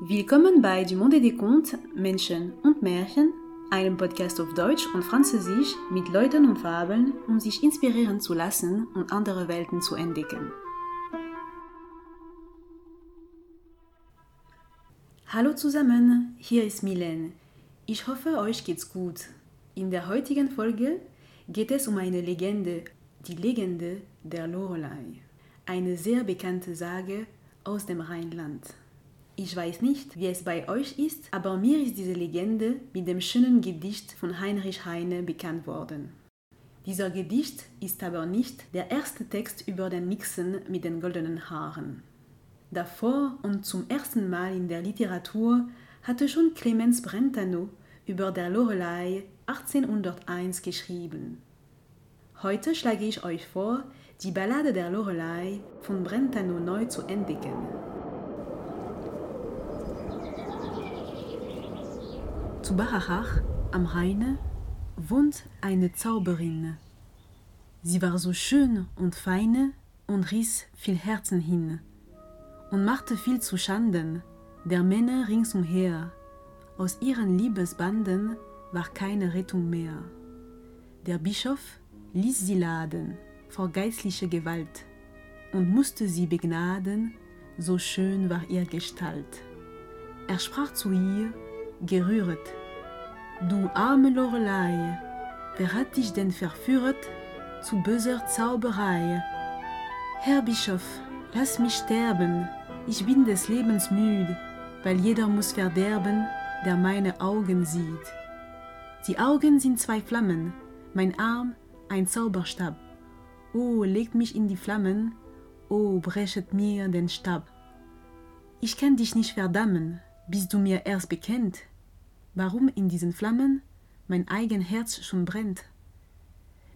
Willkommen bei Du Monde des Contes, Menschen und Märchen, einem Podcast auf Deutsch und Französisch mit Leuten und Fabeln, um sich inspirieren zu lassen und andere Welten zu entdecken. Hallo zusammen, hier ist Milen. Ich hoffe, euch geht's gut. In der heutigen Folge geht es um eine Legende, die Legende der Lorelei. Eine sehr bekannte Sage aus dem Rheinland. Ich weiß nicht, wie es bei euch ist, aber mir ist diese Legende mit dem schönen Gedicht von Heinrich Heine bekannt worden. Dieser Gedicht ist aber nicht der erste Text über den Nixon mit den goldenen Haaren. Davor und zum ersten Mal in der Literatur hatte schon Clemens Brentano über der Lorelei 1801 geschrieben. Heute schlage ich euch vor, die Ballade der Lorelei von Brentano neu zu entdecken. Zu Barachach am Rheine wohnt eine Zauberin. Sie war so schön und feine und riss viel Herzen hin und machte viel zu Schanden der Männer ringsumher. Aus ihren Liebesbanden war keine Rettung mehr. Der Bischof ließ sie laden vor geistlicher Gewalt und musste sie begnaden, so schön war ihr Gestalt. Er sprach zu ihr, gerühret. Du arme Lorelei, wer hat dich denn verführet zu böser Zauberei? Herr Bischof, lass mich sterben, ich bin des Lebens müd, weil jeder muss verderben, der meine Augen sieht. Die Augen sind zwei Flammen, mein Arm ein Zauberstab. Oh, legt mich in die Flammen, oh, brechet mir den Stab. Ich kann dich nicht verdammen, bis du mir erst bekennt, warum in diesen Flammen mein eigen Herz schon brennt.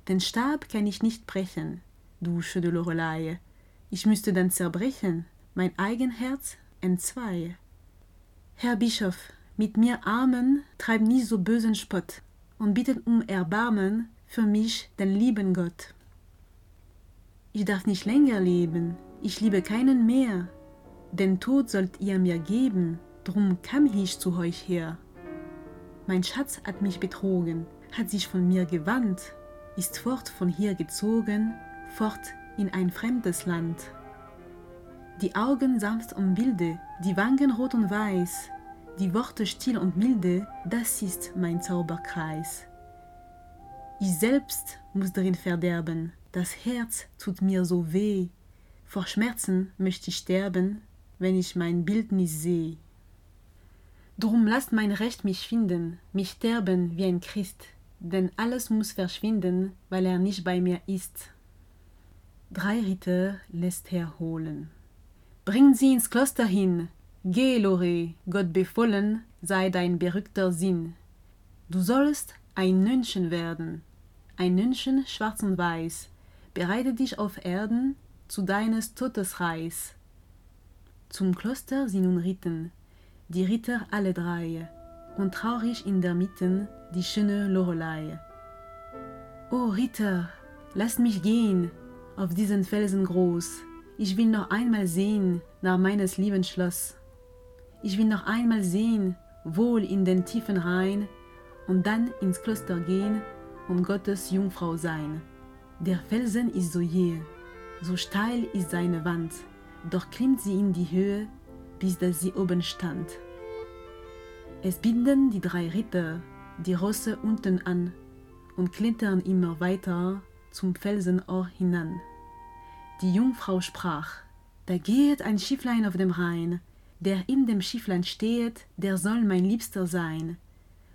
Den Stab kann ich nicht brechen, du schöne Lorelei, ich müsste dann zerbrechen, mein eigen Herz entzwei. Herr Bischof, mit mir Armen treib nie so bösen Spott und bittet um Erbarmen für mich, den lieben Gott. Ich darf nicht länger leben, ich liebe keinen mehr, den Tod sollt ihr mir geben, drum kam ich zu euch her. Mein Schatz hat mich betrogen, hat sich von mir gewandt, ist fort von hier gezogen, fort in ein fremdes Land. Die Augen sanft und wilde, die Wangen rot und weiß, die Worte still und milde, das ist mein Zauberkreis. Ich selbst muss darin verderben, das Herz tut mir so weh, vor Schmerzen möchte ich sterben, wenn ich mein Bildnis sehe. Drum lasst mein Recht mich finden, mich sterben wie ein Christ, denn alles muss verschwinden, weil er nicht bei mir ist. Drei Ritter lässt er holen. Bring sie ins Kloster hin, geh, Lore, Gott befohlen sei dein berückter Sinn. Du sollst ein Nönchen werden, ein Nönchen schwarz und weiß, bereite dich auf Erden zu deines Todes Reis. Zum Kloster sie nun ritten, die Ritter alle drei, und traurig in der Mitte die schöne Lorelei. O Ritter, lasst mich gehen auf diesen Felsen groß, ich will noch einmal sehen nach meines lieben Schloss. Ich will noch einmal sehen, wohl in den tiefen Rhein, und dann ins Kloster gehen und Gottes Jungfrau sein. Der Felsen ist so jäh, so steil ist seine Wand, doch klimmt sie in die Höhe, bis dass sie oben stand. Es binden die drei Ritter die Rosse unten an und klettern immer weiter zum Felsenohr hinan. Die Jungfrau sprach, da gehet ein Schifflein auf dem Rhein, der in dem Schifflein stehet, der soll mein Liebster sein.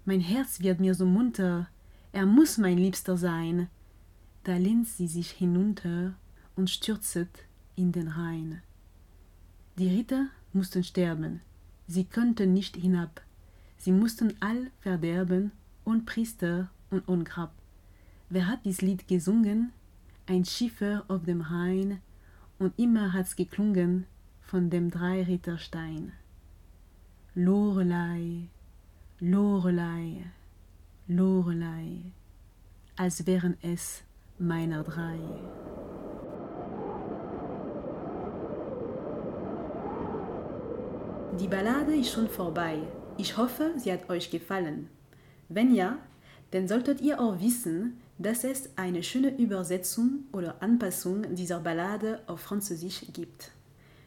Mein Herz wird mir so munter, er muss mein Liebster sein. Da lehnt sie sich hinunter und stürzet in den Rhein. Die Ritter mussten sterben, sie konnten nicht hinab. Sie mussten all verderben und Priester und Ungrab. Wer hat dies Lied gesungen? Ein Schiffer auf dem Rhein, und immer hat's geklungen von dem Dreiritterstein. Lorelei, Lorelei, Lorelei, als wären es meiner drei. Die Ballade ist schon vorbei. Ich hoffe, sie hat euch gefallen. Wenn ja, dann solltet ihr auch wissen, dass es eine schöne Übersetzung oder Anpassung dieser Ballade auf Französisch gibt.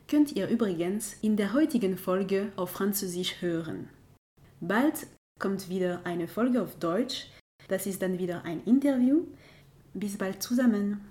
Könnt ihr übrigens in der heutigen Folge auf Französisch hören. Bald kommt wieder eine Folge auf Deutsch. Das ist dann wieder ein Interview. Bis bald zusammen.